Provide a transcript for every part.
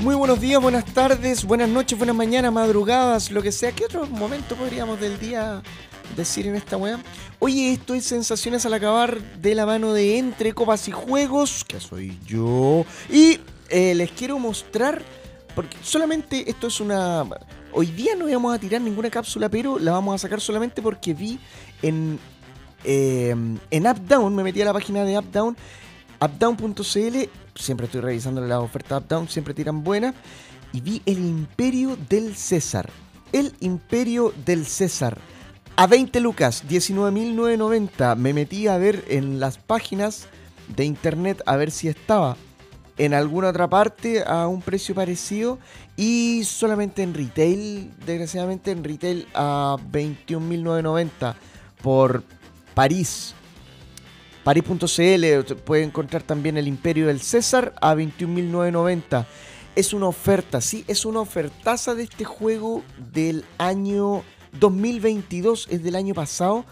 Muy buenos días, buenas tardes, buenas noches, buenas mañanas, madrugadas, lo que sea. ¿Qué otro momento podríamos del día decir en esta weá? Oye, esto es Sensaciones al acabar de la mano de Entre Copas y Juegos, que soy yo. Y eh, les quiero mostrar, porque solamente esto es una... Hoy día no íbamos a tirar ninguna cápsula, pero la vamos a sacar solamente porque vi en, eh, en UpDown, me metí a la página de UpDown, updown.cl, siempre estoy revisando las ofertas UpDown, siempre tiran buenas, y vi el Imperio del César. El Imperio del César. A 20 lucas, 19.990. Me metí a ver en las páginas de internet a ver si estaba en alguna otra parte a un precio parecido y solamente en retail, desgraciadamente en retail a 21.990 por París. París.cl puede encontrar también el Imperio del César a 21.990. Es una oferta, sí, es una ofertaza de este juego del año 2022, es del año pasado.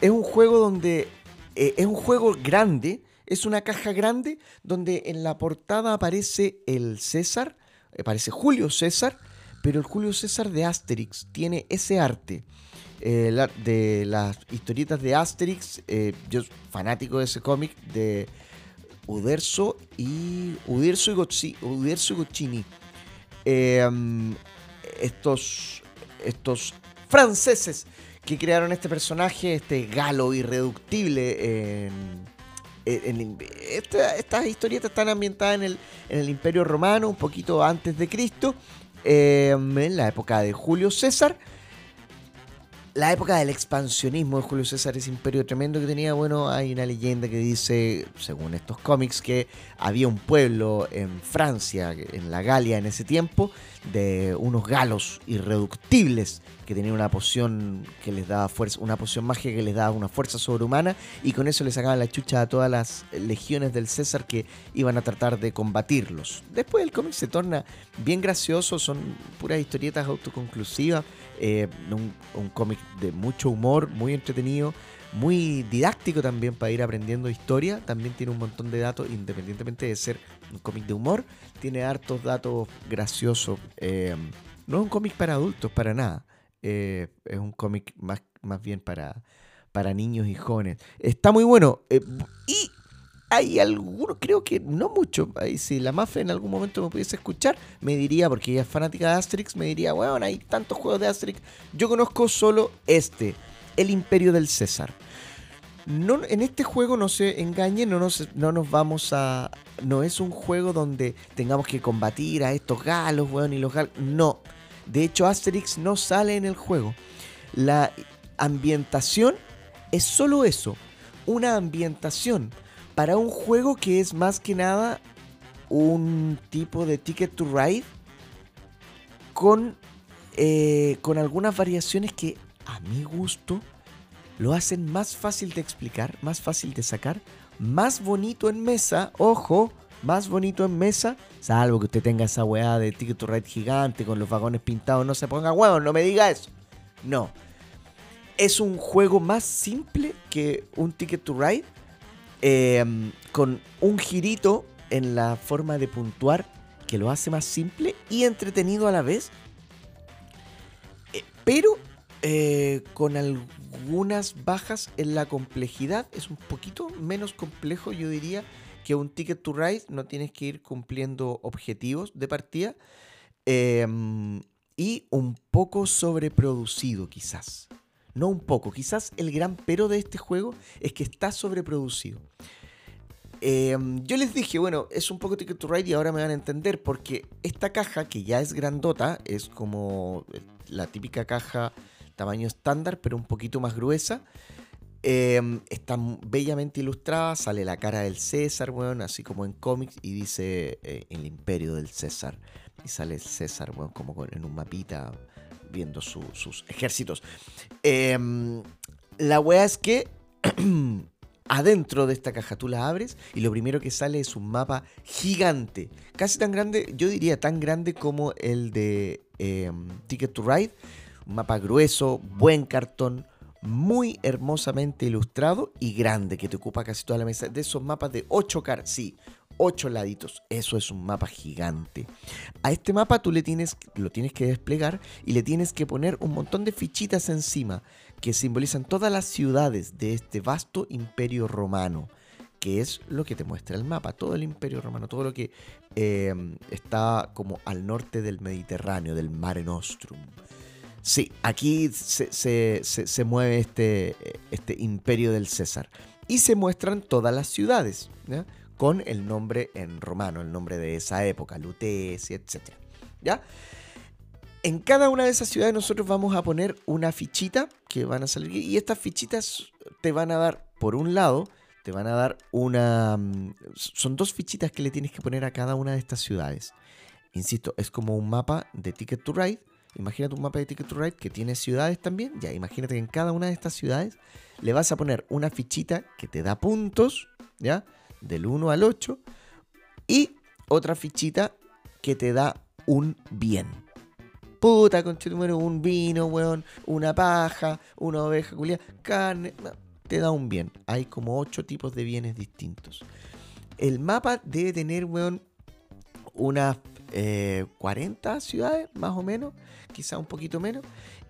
Es un juego donde eh, es un juego grande, es una caja grande donde en la portada aparece el César, aparece Julio César, pero el Julio César de Asterix tiene ese arte. Eh, de las historietas de Asterix, eh, yo fanático de ese cómic de Uderzo y Uderzo y, Uderzo y Gocchini. Em, estos, estos franceses que crearon este personaje, este galo irreductible estas historietas están ambientadas en el, en el, Imperio Romano, un poquito antes de Cristo, em, en la época de Julio César. La época del expansionismo de Julio César, ese imperio tremendo que tenía, bueno, hay una leyenda que dice, según estos cómics, que había un pueblo en Francia, en la Galia en ese tiempo, de unos galos irreductibles que tenían una poción que les daba fuerza, una poción mágica que les daba una fuerza sobrehumana y con eso le sacaban la chucha a todas las legiones del César que iban a tratar de combatirlos. Después el cómic se torna bien gracioso, son puras historietas autoconclusivas, eh, un, cómic de mucho humor, muy entretenido, muy didáctico también para ir aprendiendo historia. También tiene un montón de datos, independientemente de ser un cómic de humor, tiene hartos datos graciosos. Eh, no es un cómic para adultos, para nada. Eh, es un cómic más, más bien para, para niños y jóvenes. Está muy bueno. y hay algunos, creo que no mucho. Si la Mafe en algún momento me pudiese escuchar, me diría, porque ella es fanática de Asterix, me diría, bueno, hay tantos juegos de Asterix. Yo conozco solo este, El Imperio del César. No, en este juego no se engañen, no nos, no nos vamos a. No es un juego donde tengamos que combatir a estos galos, weón, y los galos. No. De hecho, Asterix no sale en el juego. La ambientación es solo eso. Una ambientación para un juego que es más que nada un tipo de Ticket to Ride con, eh, con algunas variaciones que a mi gusto lo hacen más fácil de explicar, más fácil de sacar, más bonito en mesa, ojo, más bonito en mesa, salvo que usted tenga esa weá de Ticket to Ride gigante con los vagones pintados, no se ponga huevos, no me diga eso. No. Es un juego más simple que un Ticket to Ride Em, con un girito en la forma de puntuar que lo hace más simple y entretenido a la vez, eh, pero eh, con algunas bajas en la complejidad. Es un poquito menos complejo, yo diría, que un Ticket to Ride. No tienes que ir cumpliendo objetivos de partida. Em, y un poco sobreproducido, quizás. No un poco, quizás el gran pero de este juego es que está sobreproducido. Em, yo les dije, bueno, es un poco Ticket to Ride y ahora me van a entender porque esta caja, que ya es grandota, es como la típica caja tamaño estándar, pero un poquito más gruesa. Em, está bellamente ilustrada, sale la cara del César, bueno, así como en cómics, y dice eh, el imperio del César. Y sale el César, bueno, como en un mapita viendo sus ejércitos. Em, la wea es que adentro de esta caja tú la abres y lo primero que sale es un mapa gigante. Casi tan grande, yo diría tan grande como el de em, Ticket to Ride. Un mapa grueso, buen cartón, muy hermosamente ilustrado y grande, que te ocupa casi toda la mesa. De esos mapas de 8 caras, sí, 8 laditos. Eso es un mapa gigante. A este mapa tú le tienes, lo tienes que desplegar y le tienes que poner un montón de fichitas encima que simbolizan todas las ciudades de este vasto imperio romano que es lo que te muestra el mapa, todo el imperio romano, todo lo que eh, está como al norte del Mediterráneo, del Mare Nostrum. Sí, aquí se, mueve este, este, imperio del César. Y se muestran todas las ciudades, con el nombre en romano, el nombre de esa época, Lutecia, etc. ¿ya? En cada una de esas ciudades nosotros vamos a poner una fichita que van a salir. Y estas fichitas te van a dar, por un lado, te van a dar una... Mm, son dos fichitas que le tienes que poner a cada una de estas ciudades. Insisto, es como un mapa de Ticket to Ride Imagínate un mapa de Ticket to Ride que tiene ciudades también. Ya, imagínate que en cada una de estas ciudades le vas a poner una fichita que te da puntos, ¿ya? Del 1 al 8. Y otra fichita que te da un bien. Puta, número un vino, weón, una paja, una oveja culia, carne, te da un bien. Hay como 8 tipos de bienes distintos. El mapa debe tener, weón, unas 40 eh, ciudades, más o menos, quizá un poquito menos.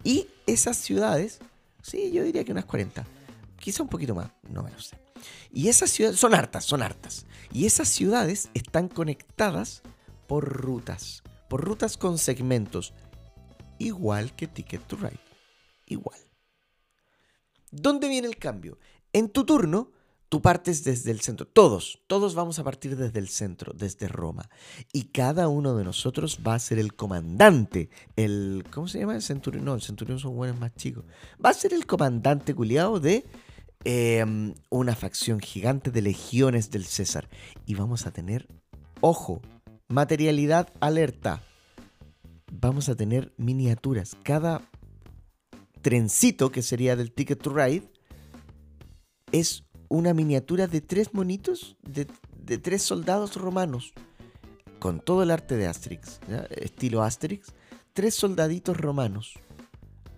Y esas ciudades, sí, yo diría que unas 40, quizá un poquito más, no me lo sé. Y esas ciudades son hartas, son hartas. Y esas ciudades están conectadas por rutas, por rutas con segmentos, igual que Ticket to Ride, igual. ¿Dónde viene el cambio? En tu turno, Tú partes desde el centro. Todos, todos vamos a partir desde el centro, desde Roma. Y cada uno de nosotros va a ser el comandante. El. ¿Cómo se llama? El centurión. No, el centurión son buenos más chicos. Va a ser el comandante culiado de em, una facción gigante de legiones del César. Y vamos a tener, ojo, materialidad alerta. Vamos a tener miniaturas. Cada trencito que sería del Ticket to Ride es una miniatura de tres monitos, de, tres soldados romanos, con todo el arte de Asterix, estilo Asterix, tres soldaditos romanos,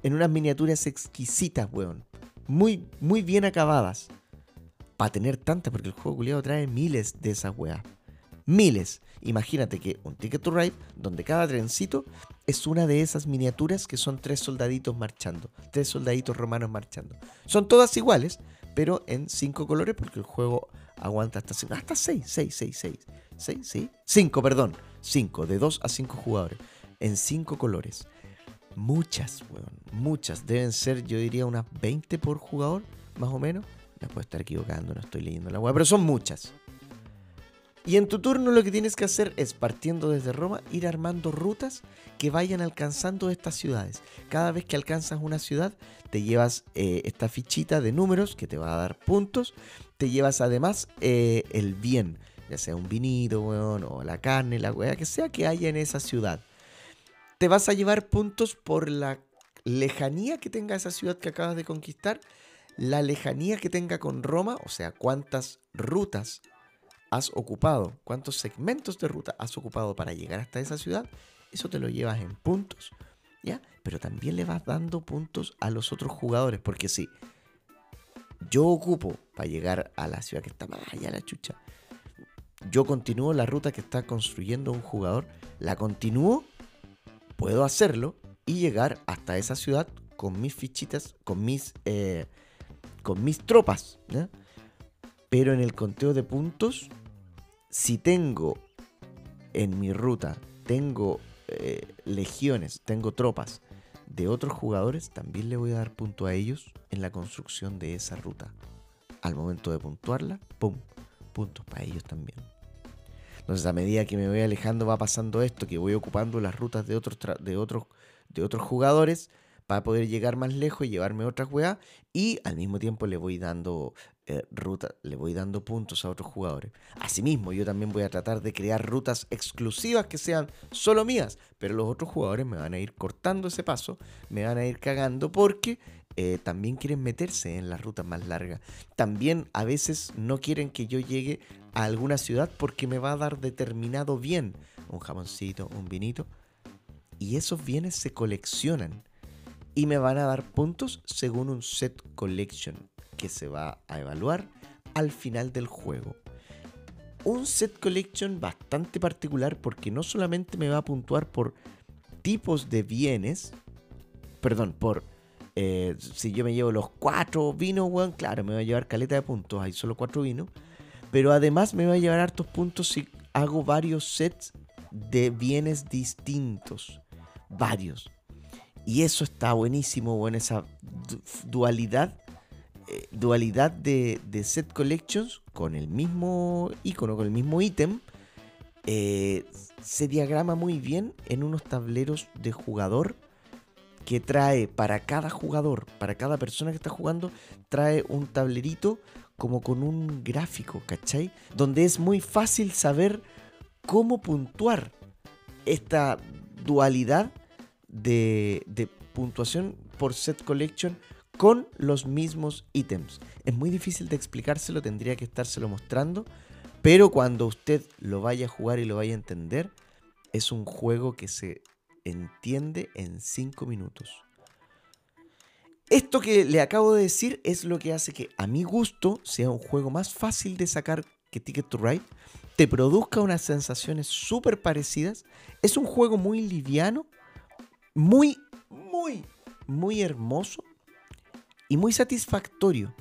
en unas miniaturas exquisitas, weón, muy, muy bien acabadas, para tener tantas, porque el juego culiado trae miles de esas weas. Miles. Imagínate que un Ticket to Ride, donde cada trencito es una de esas miniaturas que son tres soldaditos marchando, tres soldaditos romanos marchando. Son todas iguales, pero en cinco colores porque el juego aguanta hasta, hasta seis, seis, seis, seis. ¿Seis? ¿Sí? Cinco, perdón. Cinco, de dos a cinco jugadores. En cinco colores. Muchas, weón. Muchas. Deben ser, yo diría, unas 20 por jugador, más o menos. Me puedo estar equivocando, no estoy leyendo la web, pero son muchas. Y en tu turno lo que tienes que hacer es, partiendo desde Roma, ir armando rutas que vayan alcanzando estas ciudades. Cada vez que alcanzas una ciudad, te llevas eh, esta fichita de números que te va a dar puntos. Te llevas además eh, el bien, ya sea un vinito, o la carne, la hueá que sea que haya en esa ciudad. Te vas a llevar puntos por la lejanía que tenga esa ciudad que acabas de conquistar, la lejanía que tenga con Roma, o sea, cuántas rutas has ocupado, cuántos segmentos de ruta has ocupado para llegar hasta esa ciudad, eso te lo llevas en puntos, ¿ya? Pero también le vas dando puntos a los otros jugadores, porque si yo ocupo para llegar a la ciudad que está más allá la chucha, yo continúo la ruta que está construyendo un jugador, la continúo, puedo hacerlo y llegar hasta esa ciudad con mis fichitas, con mis, eh, con mis tropas, Pero en el conteo de puntos si tengo en mi ruta, tengo eh, legiones, tengo tropas de otros jugadores, también le voy a dar punto a ellos en la construcción de esa ruta. Al momento de puntuarla, ¡pum! Puntos para ellos también. Entonces, a medida que me voy alejando, va pasando esto, que voy ocupando las rutas de otros, de otros, de otros jugadores para poder llegar más lejos y llevarme otras weas. Y al mismo tiempo le voy dando eh, ruta, le voy dando puntos a otros jugadores. Asimismo, yo también voy a tratar de crear rutas exclusivas que sean solo mías. Pero los otros jugadores me van a ir cortando ese paso, me van a ir cagando porque eh, también quieren meterse en las rutas más largas. También a veces no quieren que yo llegue a alguna ciudad porque me va a dar determinado bien. Un jamoncito, un vinito. Y esos bienes se coleccionan y me van a dar puntos según un set collection que se va a evaluar al final del juego. un set collection bastante particular porque no solamente me va a puntuar por tipos de bienes, perdón, por eh, si yo me llevo los cuatro vinos, weón, claro, me va a llevar caleta de puntos, hay solo cuatro vinos, pero además me va a llevar hartos puntos si hago varios sets de bienes distintos, varios. Y eso está buenísimo, bueno, esa dualidad eh, dualidad de, set collections con el mismo icono, con el mismo ítem, eh, se diagrama muy bien en unos tableros de jugador que trae para cada jugador, para cada persona que está jugando, trae un tablerito como con un gráfico, ¿cachai? Donde es muy fácil saber cómo puntuar esta dualidad de, de puntuación por set collection con los mismos ítems. Es muy difícil de explicárselo, tendría que estárselo mostrando, pero cuando usted lo vaya a jugar y lo vaya a entender, es un juego que se entiende en 5 minutos. Esto que le acabo de decir es lo que hace que a mi gusto sea un juego más fácil de sacar que Ticket to Ride, te produzca unas sensaciones súper parecidas, es un juego muy liviano, muy, muy, muy hermoso y muy satisfactorio.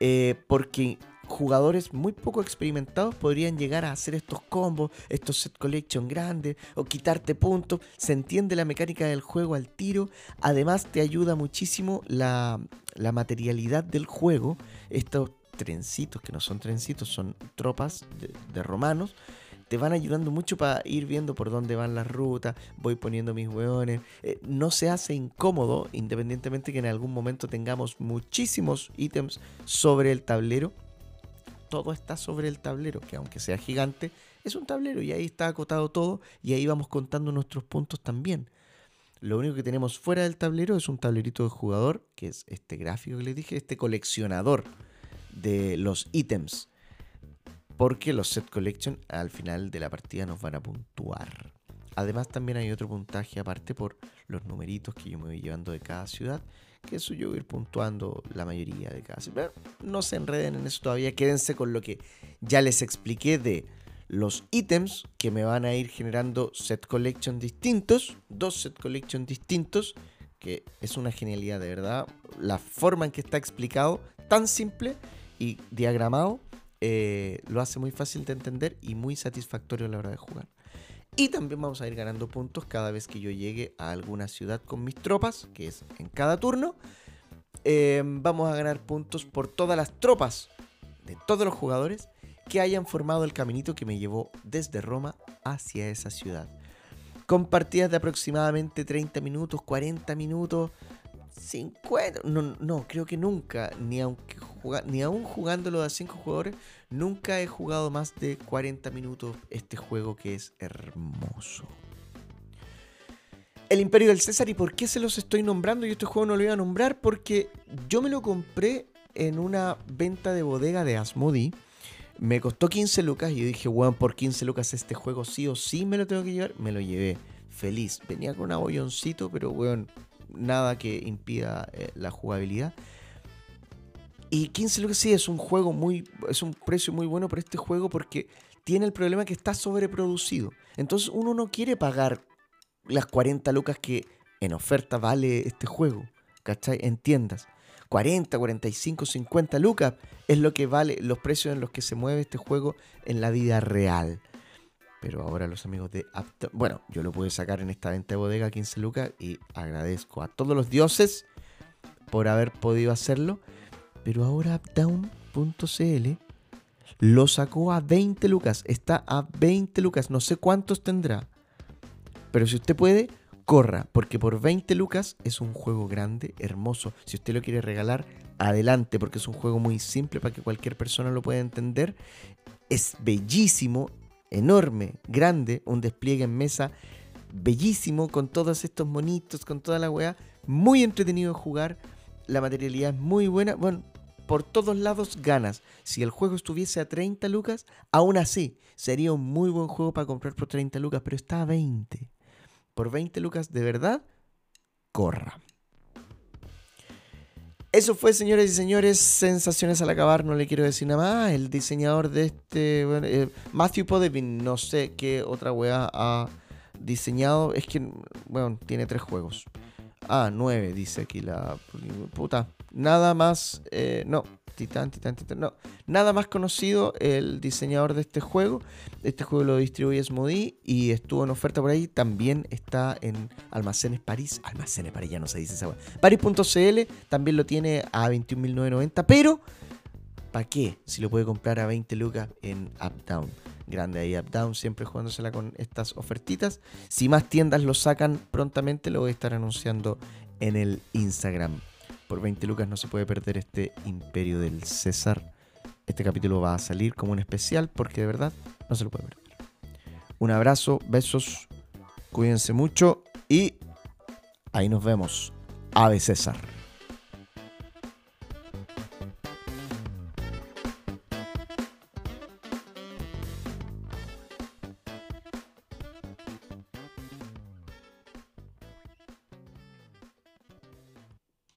Eh, porque jugadores muy poco experimentados podrían llegar a hacer estos combos, estos set collection grandes o quitarte puntos. Se entiende la mecánica del juego al tiro. Además te ayuda muchísimo la, materialidad del juego. Estos trencitos, que no son trencitos, son tropas de romanos te van ayudando mucho para ir viendo por dónde van las rutas, voy poniendo mis hueones. Eh, no se hace incómodo, independientemente que en algún momento tengamos muchísimos ítems sobre el tablero. Todo está sobre el tablero, que aunque sea gigante, es un tablero y ahí está acotado todo y ahí vamos contando nuestros puntos también. Lo único que tenemos fuera del tablero es un tablerito de jugador, que es este gráfico que les dije, este coleccionador de los ítems porque los set collection al final de la partida nos van a puntuar. Además también hay otro puntaje aparte por los numeritos que yo me voy llevando de cada ciudad, que eso yo voy a ir puntuando la mayoría de cada ciudad. no se enreden en eso todavía, quédense con lo que ya les expliqué de los ítems que me van a ir generando set collection distintos, dos set collection distintos, que es una genialidad de verdad. La forma en que está explicado, tan simple y diagramado, eh, lo hace muy fácil de entender y muy satisfactorio a la hora de jugar. Y también vamos a ir ganando puntos cada vez que yo llegue a alguna ciudad con mis tropas, que es en cada turno. Em, vamos a ganar puntos por todas las tropas de todos los jugadores que hayan formado el caminito que me llevó desde Roma hacia esa ciudad. Con partidas de aproximadamente 30 minutos, 40 minutos, 50. No, no, creo que nunca, ni aunque ni aún jugándolo a 5 jugadores, nunca he jugado más de 40 minutos este juego que es hermoso. El Imperio del César, ¿y por qué se los estoy nombrando? Yo este juego no lo iba a nombrar porque yo me lo compré en una venta de bodega de Asmodi. Me costó 15 lucas y yo dije, weón, por 15 lucas este juego sí o sí me lo tengo que llevar. Me lo llevé feliz. Venía con un abolloncito, pero weón, nada que impida eh, la jugabilidad. Y 15 lucas sí es un juego muy. es un precio muy bueno por este juego porque tiene el problema que está sobreproducido. Entonces uno no quiere pagar las 40 lucas que en oferta vale este juego. ¿Cachai? En tiendas. 40, 45, 50 lucas es lo que vale los precios en los que se mueve este juego en la vida real. Pero ahora los amigos de Uptown, bueno, yo lo pude sacar en esta venta de bodega 15 lucas y agradezco a todos los dioses por haber podido hacerlo. Pero ahora Uptown.cl lo sacó a 20 lucas, está a 20 lucas, no sé cuántos tendrá. Pero si usted puede, corra, porque por 20 lucas es un juego grande, hermoso. Si usted lo quiere regalar, adelante, porque es un juego muy simple para que cualquier persona lo pueda entender. Es bellísimo, enorme, grande, un despliegue en mesa bellísimo con todos estos monitos, con toda la weá, muy entretenido de jugar, la materialidad es muy buena, bueno, por todos lados ganas. Si el juego estuviese a 30 lucas, aún así sería un muy buen juego para comprar por 30 lucas, pero está a 20. Por 20 lucas de verdad, corra. Eso fue, señores y señores, sensaciones al acabar, no le quiero decir nada más. El diseñador de este, bueno, eh, Matthew Podevin, no sé qué otra weá ha diseñado. Es que, bueno, tiene tres juegos. Ah, nueve, dice aquí la puta. Nada más, eh, no, Titán, Titán, Titán, no. Nada más conocido el diseñador de este juego. Este juego lo distribuye Smodee y estuvo en oferta por ahí. También está en Almacenes París. Almacenes París, ya no se dice esa París.cl también lo tiene a 21.990, pero ¿para qué? Si lo puede comprar a 20 lucas en Uptown. Grande ahí, Uptown, siempre jugándosela con estas ofertitas. Si más tiendas lo sacan prontamente, lo voy a estar anunciando en el Instagram por 20 lucas no se puede perder este Imperio del César. Este capítulo va a salir como un especial porque de verdad no se lo puede perder. Un abrazo, besos, cuídense mucho y ahí nos vemos. Ave César.